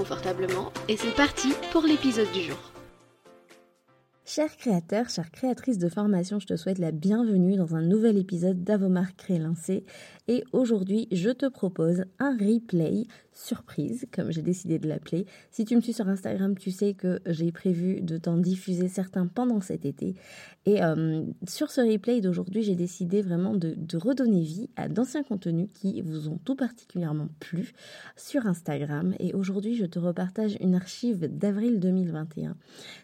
confortablement et c'est parti pour l'épisode du jour. Chers créateurs, chères créatrices de formation, je te souhaite la bienvenue dans un nouvel épisode d'Avomar Crélincé. Et aujourd'hui, je te propose un replay surprise, comme j'ai décidé de l'appeler. Si tu me suis sur Instagram, tu sais que j'ai prévu de t'en diffuser certains pendant cet été. Et euh, sur ce replay d'aujourd'hui, j'ai décidé vraiment de, redonner vie à d'anciens contenus qui vous ont tout particulièrement plu sur Instagram. Et aujourd'hui, je te repartage une archive d'avril 2021.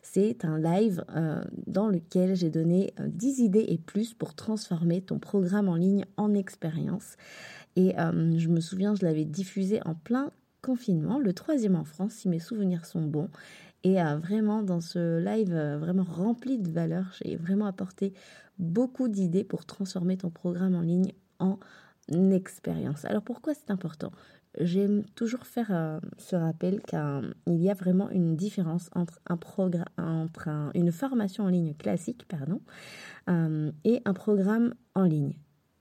C'est un live euh, dans lequel j'ai donné 10 euh, idées et plus pour transformer ton programme en ligne en expérience. Et euh, je me souviens, je l'avais diffusé en plein confinement, le troisième en France, si mes souvenirs sont bons. Et euh, vraiment, dans ce live euh, vraiment rempli de valeurs, j'ai vraiment apporté beaucoup d'idées pour transformer ton programme en ligne en expérience. Alors pourquoi c'est important? J'aime toujours faire ce rappel qu'il y a vraiment une différence entre, un entre une formation en ligne classique pardon, et un programme en ligne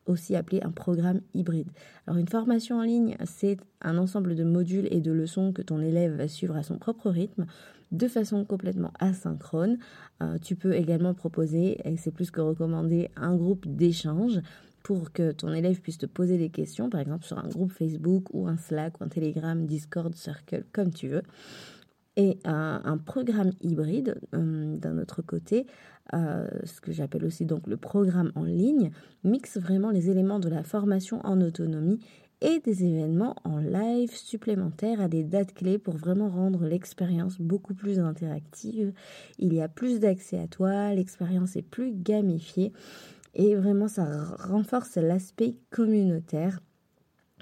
aussi appelé un programme hybride. Alors une formation en ligne, c'est un ensemble de modules et de leçons que ton élève va suivre à son propre rythme de façon complètement asynchrone. Euh, tu peux également proposer, et c'est plus que recommandé, un groupe d'échange pour que ton élève puisse te poser des questions, par exemple sur un groupe Facebook ou un Slack ou un Telegram, Discord, Circle, comme tu veux. Et un, programme hybride, euh, d'un autre côté, euh, ce que j'appelle aussi donc le programme en ligne, mixe vraiment les éléments de la formation en autonomie et des événements en live supplémentaires à des dates clés pour vraiment rendre l'expérience beaucoup plus interactive. Il y a plus d'accès à toi, l'expérience est plus gamifiée et vraiment ça renforce l'aspect communautaire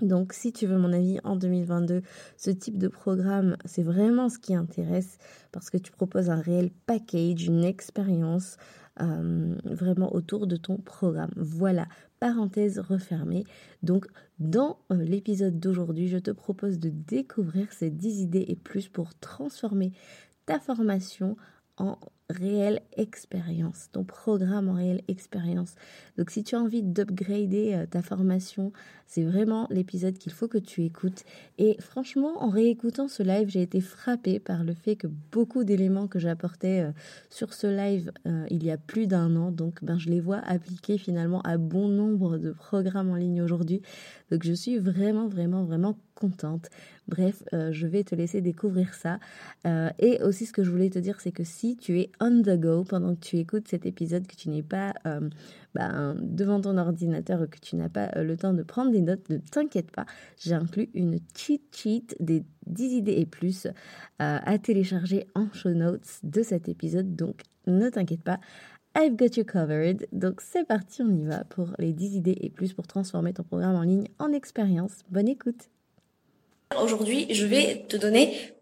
donc si tu veux mon avis en 2022, ce type de programme, c'est vraiment ce qui intéresse parce que tu proposes un réel package, une expérience euh, vraiment autour de ton programme. Voilà, parenthèse refermée. Donc dans euh, l'épisode d'aujourd'hui, je te propose de découvrir ces 10 idées et plus pour transformer ta formation en réelle expérience, ton programme en réelle expérience. Donc si tu as envie d'upgrader euh, ta formation, c'est vraiment l'épisode qu'il faut que tu écoutes. Et franchement, en réécoutant ce live, j'ai été frappée par le fait que beaucoup d'éléments que j'apportais euh, sur ce live euh, il y a plus d'un an, donc ben, je les vois appliqués finalement à bon nombre de programmes en ligne aujourd'hui. Donc je suis vraiment, vraiment, vraiment contente. Bref, je vais te laisser découvrir ça. et aussi ce que je voulais te dire, c'est que si tu es on the go pendant que tu écoutes cet épisode, que tu n'es pas euh, ben, devant ton ordinateur, que tu n'as pas euh, le temps de prendre des notes, ne t'inquiète pas, j'ai inclus une cheat sheet des 10 idées et plus euh, à télécharger en show notes de cet épisode, donc ne t'inquiète pas. I've got you covered. Donc c'est parti, on y va pour les 10 idées et plus pour transformer ton programme en ligne en expérience. Bonne écoute. Aujourd'hui, je vais te donner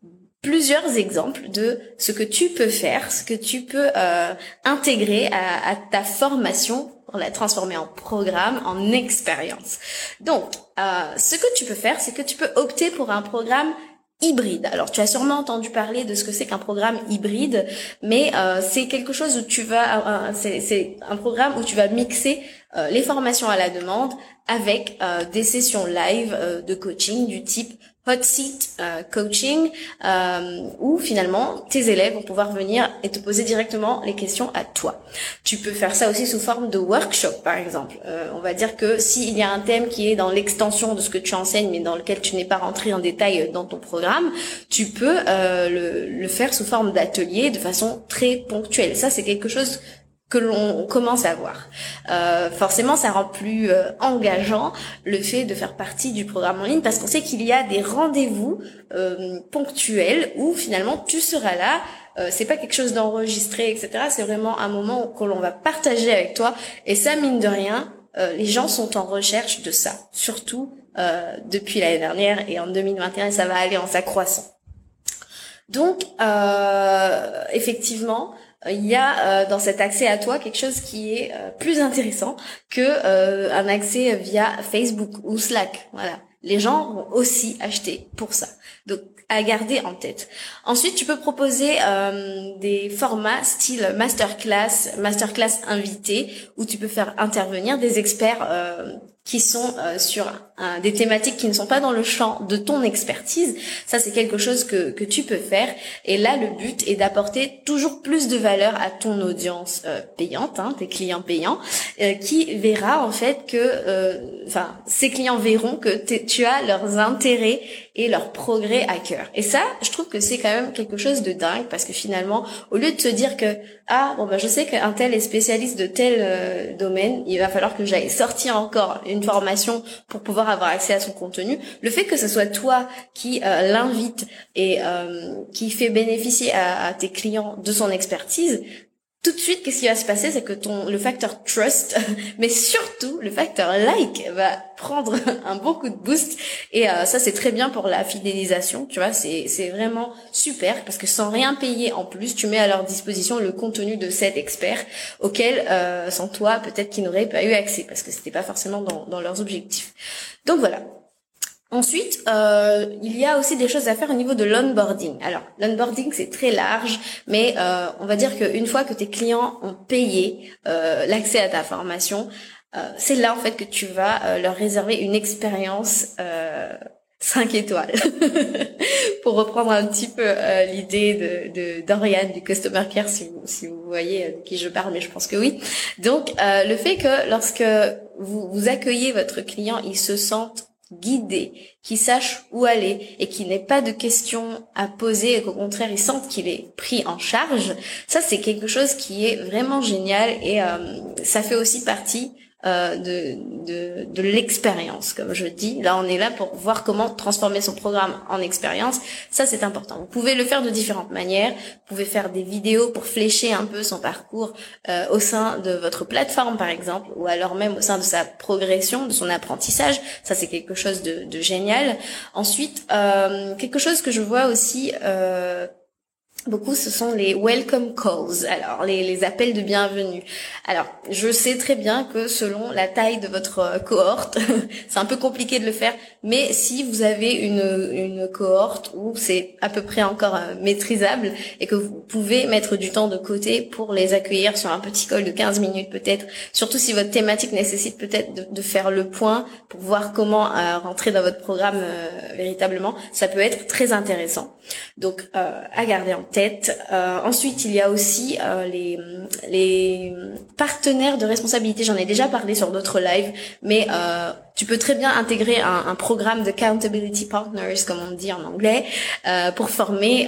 plusieurs exemples de ce que tu peux faire, ce que tu peux euh, intégrer à, ta formation pour la transformer en programme, en expérience. Donc, euh, ce que tu peux faire, c'est que tu peux opter pour un programme hybride. Alors tu as sûrement entendu parler de ce que c'est qu'un programme hybride, mais euh, c'est quelque chose où tu vas, c'est un programme où tu vas mixer les formations à la demande avec des sessions live de coaching du type hot seat euh, coaching euh, où finalement tes élèves vont pouvoir venir et te poser directement les questions à toi. Tu peux faire ça aussi sous forme de workshop par exemple. Euh, on va dire que s'il y a un thème qui est dans l'extension de ce que tu enseignes mais dans lequel tu n'es pas rentré en détail dans ton programme, tu peux le, le faire sous forme d'atelier de façon très ponctuelle. Ça c'est quelque chose que l'on commence à voir. Euh, forcément, ça rend plus euh, engageant le fait de faire partie du programme en ligne parce qu'on sait qu'il y a des rendez-vous euh, ponctuels où finalement tu seras là. Euh, c'est pas quelque chose d'enregistré, etc. C'est vraiment un moment que l'on va partager avec toi. Et ça, mine de rien, euh, les gens sont en recherche de ça, surtout depuis l'année dernière et en 2021, ça va aller en s'accroissant. Donc, effectivement, il y a euh, dans cet accès à toi quelque chose qui est euh, plus intéressant que euh, un accès via Facebook ou Slack. Voilà. Les gens vont aussi acheter pour ça. Donc à garder en tête. Ensuite, tu peux proposer des formats style masterclass, masterclass invité, où tu peux faire intervenir des experts qui sont euh, sur des thématiques qui ne sont pas dans le champ de ton expertise. Ça, c'est quelque chose que, que tu peux faire. Et là, le but est d'apporter toujours plus de valeur à ton audience euh, payante, hein, tes clients payants, euh, qui verra en fait que, enfin, ces clients verront que tu as leurs intérêts et leurs progrès à cœur. Et ça, je trouve que c'est quand même quelque chose de dingue parce que finalement, au lieu de te dire que ah bon ben je sais qu'un tel est spécialiste de tel domaine, il va falloir que j'aille sortir encore une formation pour pouvoir avoir accès à son contenu. Le fait que ce soit toi qui euh, l'invite et euh, qui fait bénéficier à, tes clients de son expertise, tout de suite, qu'est-ce qui va se passer, c'est que ton le facteur trust, mais surtout le facteur like va prendre un bon coup de boost. Et euh, ça, c'est très bien pour la fidélisation. Tu vois, c'est c'est vraiment super parce que sans rien payer en plus, tu mets à leur disposition le contenu de cet expert auquel euh, sans toi peut-être qu'ils n'auraient pas eu accès parce que c'était pas forcément dans dans leurs objectifs. Donc voilà, Ensuite, euh, il y a aussi des choses à faire au niveau de l'onboarding. Alors, l'onboarding, c'est très large, mais euh, on va dire qu'une fois que tes clients ont payé euh, l'accès à ta formation, euh, c'est là en fait que tu vas euh, leur réserver une expérience 5 étoiles. Pour reprendre un petit peu l'idée de, de du Customer Care, si vous, si vous voyez de qui je parle, mais je pense que oui. Donc, le fait que lorsque vous, vous accueillez votre client, il se sente guidé, qui sache où aller et qui n'ait pas de questions à poser et qu'au contraire il sente qu'il est pris en charge, ça c'est quelque chose qui est vraiment génial et euh, ça fait aussi partie euh, de, de, de l'expérience, comme je dis. Là, on est là pour voir comment transformer son programme en expérience. Ça, c'est important. Vous pouvez le faire de différentes manières. Vous pouvez faire des vidéos pour flécher un peu son parcours euh, au sein de votre plateforme, par exemple, ou alors même au sein de sa progression, de son apprentissage. Ça, c'est quelque chose de, de génial. Ensuite, euh, quelque chose que je vois aussi euh, Beaucoup, ce sont les welcome calls, alors les, les, appels de bienvenue. Alors, je sais très bien que selon la taille de votre euh, cohorte, c'est un peu compliqué de le faire, mais si vous avez une, une cohorte où c'est à peu près encore euh, maîtrisable et que vous pouvez mettre du temps de côté pour les accueillir sur un petit call de 15 minutes peut-être, surtout si votre thématique nécessite peut-être de, de, faire le point pour voir comment euh, rentrer dans votre programme véritablement, ça peut être très intéressant. Donc, à garder en Euh, ensuite, il y a aussi euh, les, les partenaires de responsabilité. J'en ai déjà parlé sur d'autres lives, mais euh, tu peux très bien intégrer un, un programme de accountability partners, comme on dit en anglais, pour former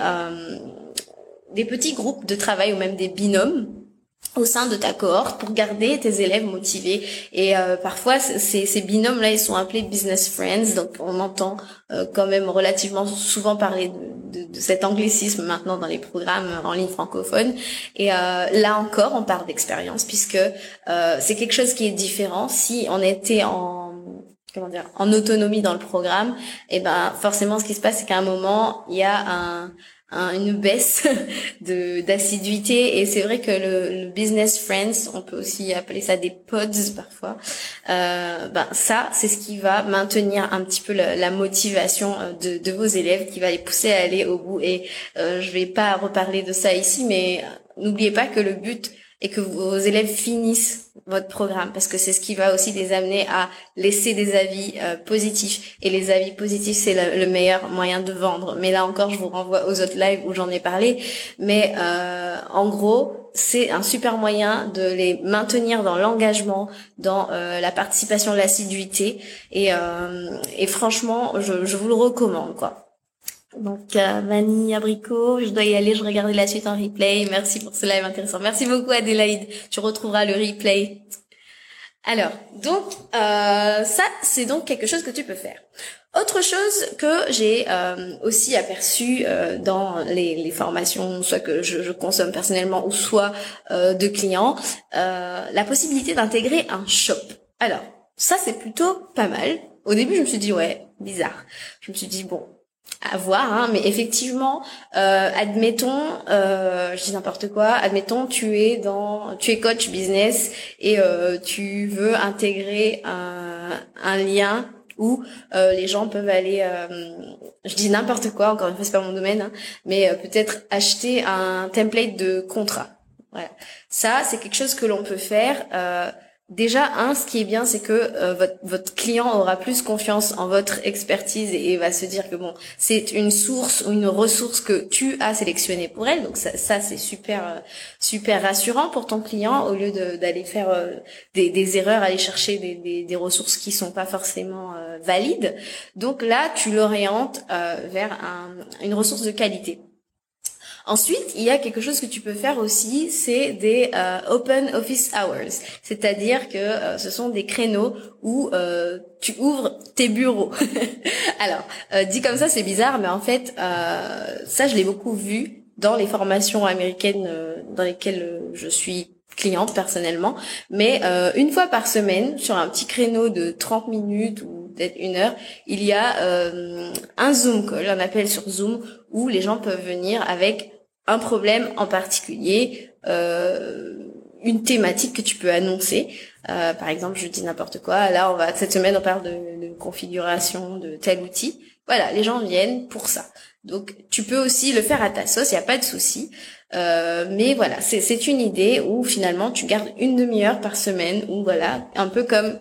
des petits groupes de travail ou même des binômes au sein de ta cohorte pour garder tes élèves motivés. Et euh, parfois, ces, ces binômes-là, ils sont appelés business friends. Donc, on entend euh, quand même relativement souvent parler de, de, de, cet anglicisme maintenant dans les programmes en ligne francophones. Et euh, là encore, on parle d'expérience puisque c'est quelque chose qui est différent. Si on était en comment dire en autonomie dans le programme, et eh ben forcément, ce qui se passe, c'est qu'à un moment, il y a un une baisse de d'assiduité. Et c'est vrai que le, business friends on peut aussi appeler ça des pods parfois. Euh, ben ça c'est ce qui va maintenir un petit peu la, motivation euh, de, de, vos élèves qui va les pousser à aller au bout. Et euh, je vais pas reparler de ça ici mais euh, n'oubliez pas que le but et que vos élèves finissent votre programme parce que c'est ce qui va aussi les amener à laisser des avis euh, positifs. Et les avis positifs c'est le, meilleur moyen de vendre. Mais là encore je vous renvoie aux autres lives où j'en ai parlé. Mais euh, en gros c'est un super moyen de les maintenir dans l'engagement dans euh, la participation l'assiduité. Et, et franchement je, je vous le recommande quoi Donc euh, vanille, abricot, je dois y aller, je regardais la suite en replay. Merci pour ce live intéressant. Merci beaucoup Adélaïde. Tu retrouveras le replay. Alors, donc euh, ça, c'est donc quelque chose que tu peux faire. Autre chose que j'ai euh, aussi aperçu euh, dans les, les, formations, soit que je, consomme personnellement ou soit euh, de clients, la possibilité d'intégrer un shop. Alors, ça c'est plutôt pas mal. Au début, je me suis dit ouais, bizarre. Je me suis dit bon, à voir, hein, mais effectivement, euh, admettons, euh, je dis n'importe quoi, admettons tu es dans, tu es coach business et euh, tu veux intégrer un, un lien où euh, les gens peuvent aller, euh, je dis n'importe quoi, encore une fois c'est pas mon domaine, hein, mais euh, peut-être acheter un template de contrat. Voilà. Ça c'est quelque chose que l'on peut faire. Déjà, un, ce qui est bien, c'est que euh, votre, client aura plus confiance en votre expertise et, va se dire que bon, c'est une source ou une ressource que tu as sélectionnée pour elle. Donc ça, c'est super, euh, super rassurant pour ton client au lieu d'aller faire euh, des, erreurs, aller chercher des, ressources qui sont pas forcément valides. Donc là, tu l'orientes vers un, une ressource de qualité. Ensuite, il y a quelque chose que tu peux faire aussi, c'est des euh, open office hours, c'est-à-dire que euh, ce sont des créneaux où euh, tu ouvres tes bureaux. Alors, dit comme ça, c'est bizarre, mais en fait, ça, je l'ai beaucoup vu dans les formations américaines dans lesquelles je suis cliente personnellement, mais une fois par semaine, sur un petit créneau de 30 minutes ou peut-être une heure, il y a un Zoom call, un appel sur Zoom, où les gens peuvent venir avec un problème en particulier, euh, une thématique que tu peux annoncer. Euh, par exemple, je dis n'importe quoi. Là, on va cette semaine on parle de, configuration de tel outil. Voilà, les gens viennent pour ça. Donc, tu peux aussi le faire à ta sauce. Il n'y a pas de souci. Euh, mais voilà, c'est une idée où finalement tu gardes une demi-heure par semaine. Ou voilà, un peu comme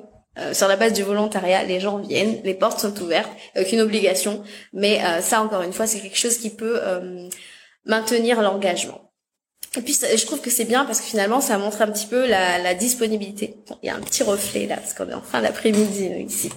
sur la base du volontariat, les gens viennent, les portes sont ouvertes, aucune obligation. Mais ça, encore une fois, c'est quelque chose qui peut maintenir l'engagement. Et puis je trouve que c'est bien parce que finalement ça montre un petit peu la, la disponibilité. il y a un petit reflet là parce qu'on est en fin d'après-midi ici.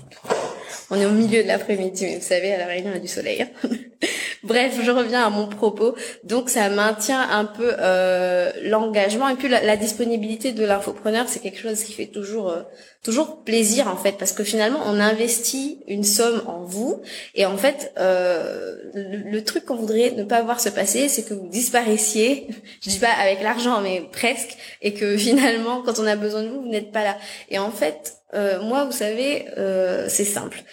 On est au milieu de l'après-midi, mais vous savez, à la Réunion, il y a du soleil. Hein. Bref, je reviens à mon propos. Donc, ça maintient un peu euh, l'engagement et puis la, disponibilité de l'infopreneur. C'est quelque chose qui fait toujours euh, toujours plaisir en fait, parce que finalement, on investit une somme en vous et en fait, euh, le, truc qu'on voudrait ne pas voir se passer, c'est que vous disparaissiez. Je dis pas avec l'argent, mais presque, et que finalement, quand on a besoin de vous, vous n'êtes pas là. Et en fait, euh, moi, vous savez, euh, c'est simple.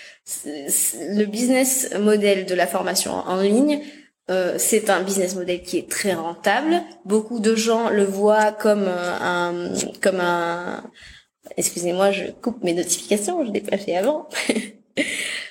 Le business model de la formation en ligne, euh, c'est un business model qui est très rentable. Beaucoup de gens le voient comme un, comme un. Excusez-moi, je coupe mes notifications, je l'ai pas fait avant.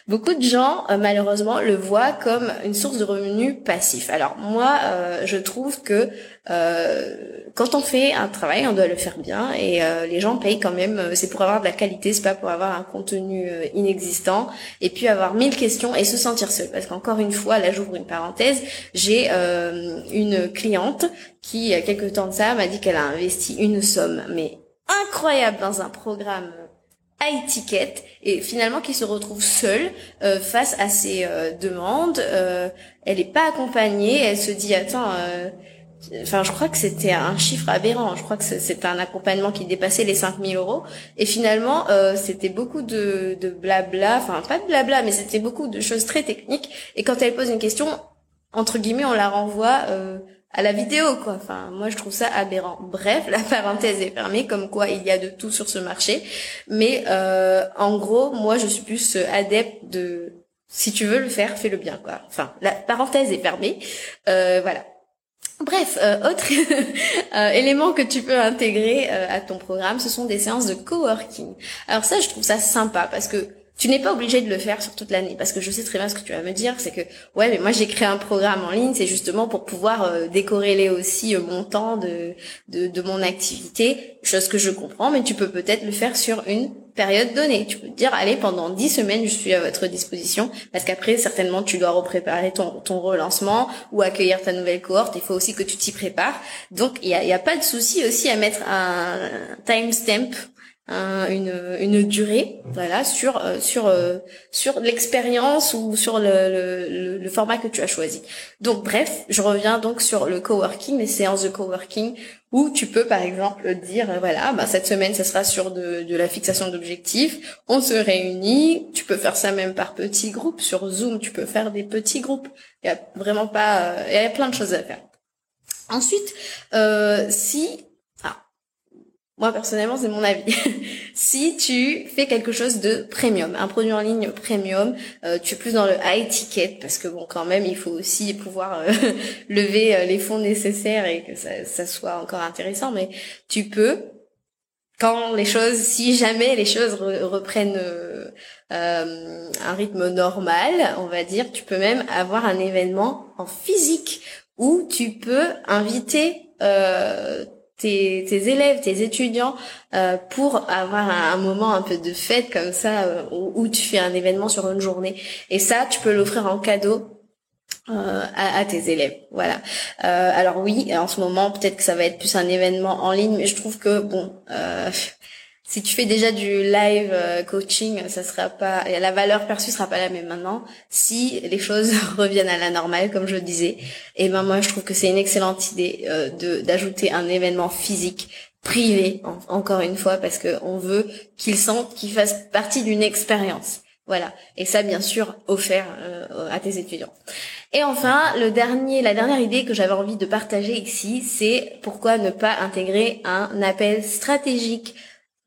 Beaucoup de gens, euh, malheureusement, le voient comme une source de revenus passifs. Alors moi, euh, je trouve que euh, quand on fait un travail, on doit le faire bien et les gens payent quand même. C'est pour avoir de la qualité, c'est pas pour avoir un contenu inexistant et puis avoir mille questions et se sentir seul. Parce qu'encore une fois, là j'ouvre une parenthèse, j'ai une cliente qui, il y a quelques temps de ça, m'a dit qu'elle a investi une somme mais incroyable dans un programme high ticket et finalement qui se retrouve seule euh, face à ses euh, demandes. Euh, elle n'est pas accompagnée. Elle se dit attends. Enfin, je crois que c'était un chiffre aberrant. Je crois que c'était un accompagnement qui dépassait les 5000 euros. Et finalement, c'était beaucoup de, de blabla. Enfin, pas de blabla, mais c'était beaucoup de choses très techniques. Et quand elle pose une question, entre guillemets, on la renvoie à la vidéo quoi. Enfin, moi je trouve ça aberrant. Bref, la parenthèse est fermée, comme quoi il y a de tout sur ce marché. Mais euh, en gros, moi je suis plus adepte de si tu veux le faire, fais-le bien quoi. Enfin, la parenthèse est fermée. Euh, voilà. Bref, euh, autre élément que tu peux intégrer à ton programme, ce sont des séances de coworking. Alors ça, je trouve ça sympa parce que tu n'es pas obligé de le faire sur toute l'année parce que je sais très bien ce que tu vas me dire, c'est que ouais, mais moi j'ai créé un programme en ligne, c'est justement pour pouvoir euh, décorréler aussi euh, mon temps de, de, de mon activité, chose que je comprends, mais tu peux peut-être le faire sur une période donnée. Tu peux te dire, allez, pendant dix semaines, je suis à votre disposition, parce qu'après, certainement, tu dois repréparer ton, ton relancement ou accueillir ta nouvelle cohorte. Il faut aussi que tu t'y prépares. Donc, il n'y a, y a pas de souci aussi à mettre un timestamp une, une durée, voilà, sur euh, sur euh, sur l'expérience ou sur le, le, le, format que tu as choisi. Donc bref, je reviens donc sur le coworking, les séances de coworking où tu peux par exemple dire voilà, bah, cette semaine ça sera sur de, de la fixation d'objectifs, on se réunit, tu peux faire ça même par petits groupes sur Zoom, tu peux faire des petits groupes. Il y a vraiment pas, il y a plein de choses à faire. Ensuite, euh, si moi personnellement, c'est mon avis. si tu fais quelque chose de premium, un produit en ligne premium, euh, tu es plus dans le high ticket parce que bon, quand même, il faut aussi pouvoir euh, lever euh, les fonds nécessaires et que ça, soit encore intéressant. Mais tu peux, quand les choses, si jamais les choses reprennent un rythme normal, on va dire, tu peux même avoir un événement en physique où tu peux inviter tes, tes élèves, tes étudiants, euh, pour avoir un, moment un peu de fête comme ça, euh, où, tu fais un événement sur une journée. Et ça, tu peux l'offrir en cadeau euh, à, à, tes élèves. Voilà. Euh, alors oui, en ce moment, peut-être que ça va être plus un événement en ligne, mais je trouve que bon, euh, si tu fais déjà du live euh, coaching, ça sera pas, la valeur perçue sera pas la même maintenant. Si les choses reviennent à la normale, comme je le disais, et ben moi je trouve que c'est une excellente idée euh, de d'ajouter un événement physique privé, encore une fois, parce que on veut qu'ils sentent qu'ils fassent partie d'une expérience. Voilà. Et ça, bien sûr, offert euh, à tes étudiants. Et enfin, le dernier, la dernière idée que j'avais envie de partager ici, c'est pourquoi ne pas intégrer un appel stratégique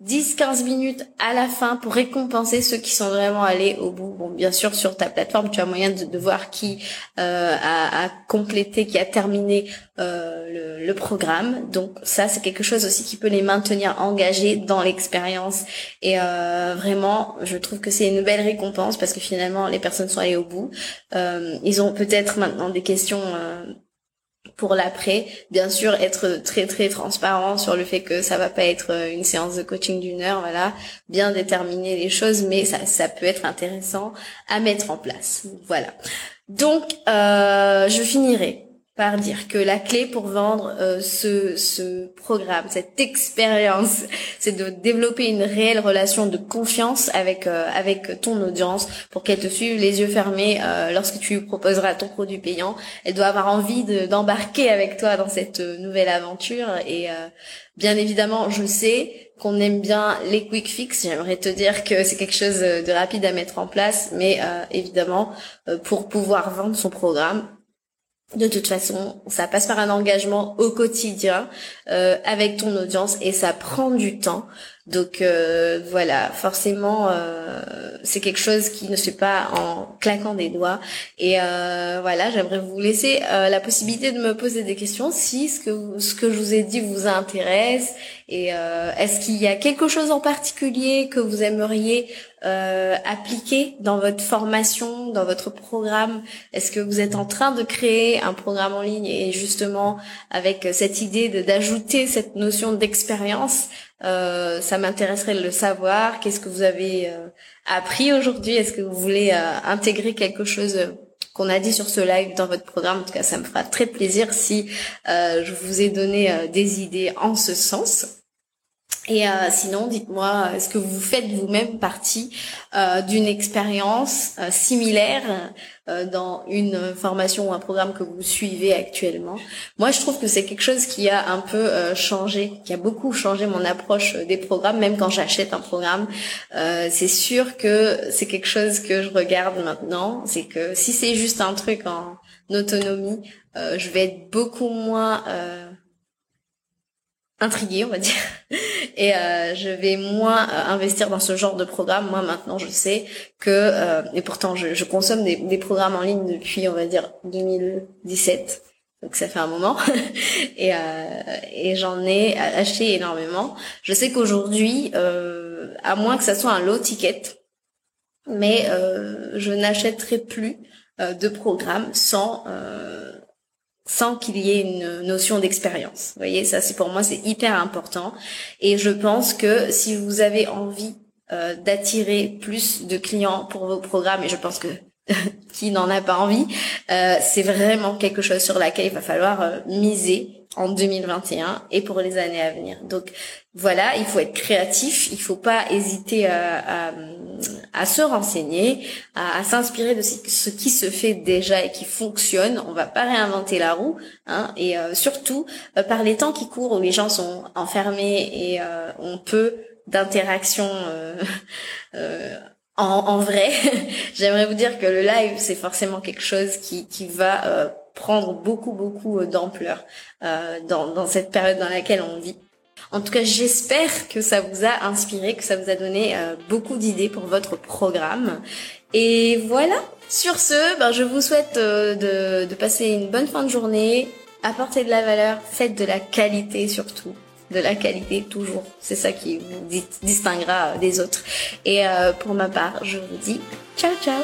10-15 minutes à la fin pour récompenser ceux qui sont vraiment allés au bout. Bon, bien sûr, sur ta plateforme, tu as moyen de, voir qui euh, a, a, complété, qui a terminé euh, le, le, programme. Donc ça, c'est quelque chose aussi qui peut les maintenir engagés dans l'expérience. Et euh, vraiment, je trouve que c'est une belle récompense parce que finalement, les personnes sont allées au bout. Euh, ils ont peut-être maintenant des questions euh, pour l'après, bien sûr, être très très transparent sur le fait que ça va pas être euh, une séance de coaching d'une heure, voilà, bien déterminer les choses, mais ça, ça peut être intéressant à mettre en place, voilà. Donc, euh, je finirai par dire que la clé pour vendre euh, ce, ce programme, cette expérience, c'est de développer une réelle relation de confiance avec euh, avec ton audience pour qu'elle te suive les yeux fermés euh, lorsque tu lui proposeras ton produit payant. Elle doit avoir envie d'embarquer avec toi dans cette nouvelle aventure et bien évidemment, je sais qu'on aime bien les quick fix. J'aimerais te dire que c'est quelque chose de rapide à mettre en place, mais évidemment, pour pouvoir vendre son programme, de toute façon, ça passe par un engagement au quotidien euh, avec ton audience et ça prend du temps. Donc euh, voilà, forcément, euh, c'est quelque chose qui ne se fait pas en claquant des doigts. Et voilà, j'aimerais vous laisser la possibilité de me poser des questions si ce que ce que je vous ai dit vous intéresse. Et est-ce qu'il y a quelque chose en particulier que vous aimeriez appliquer dans votre formation, dans votre programme? Est-ce que vous êtes en train de créer un programme en ligne et justement avec cette idée d'ajouter cette notion d'expérience euh, ça m'intéresserait de le savoir. Qu'est-ce que vous avez euh, appris aujourd'hui? Est-ce que vous voulez euh, intégrer quelque chose qu'on a dit sur ce live dans votre programme? En tout cas, ça me fera très plaisir si je vous ai donné des idées en ce sens. Et sinon, dites-moi, est-ce que vous faites vous-même partie d'une expérience similaire euh, dans une formation ou un programme que vous suivez actuellement? Moi, je trouve que c'est quelque chose qui a un peu euh, changé, qui a beaucoup changé mon approche des programmes, même quand j'achète un programme. Euh, c'est sûr que c'est quelque chose que je regarde maintenant. C'est que si c'est juste un truc en autonomie, je vais être beaucoup moins intriguée, on va dire. Et euh, je vais moins euh, investir dans ce genre de programme. Moi, maintenant, je sais que, euh, et pourtant, je, consomme des, des, programmes en ligne depuis, on va dire, 2017. Donc ça fait un moment et, et j'en ai acheté énormément. Je sais qu'aujourd'hui, à moins que ça soit un low ticket, mais je n'achèterai plus de programmes sans sans qu'il y ait une notion d'expérience. Vous voyez, ça c'est pour moi c'est hyper important et je pense que si vous avez envie euh, d'attirer plus de clients pour vos programmes et je pense que qui n'en a pas envie, euh, c'est vraiment quelque chose sur laquelle il va falloir euh, miser en 2021 et pour les années à venir. Donc voilà, il faut être créatif, il faut pas hésiter à, à, se renseigner, à, s'inspirer de ce qui se fait déjà et qui fonctionne. On va pas réinventer la roue, hein, et euh, surtout euh, par les temps qui courent où les gens sont enfermés et euh, on peut d'interaction en, en, vrai. J'aimerais vous dire que le live c'est forcément quelque chose qui, qui va prendre beaucoup beaucoup euh, d'ampleur euh, dans, dans cette période dans laquelle on vit. En tout cas, j'espère que ça vous a inspiré, que ça vous a donné euh, beaucoup d'idées pour votre programme. Et voilà. Sur ce, ben, je vous souhaite de, de passer une bonne fin de journée, apporter de la valeur, faites de la qualité surtout de la qualité toujours. C'est ça qui vous distinguera des autres. Et pour ma part, je vous dis ciao ciao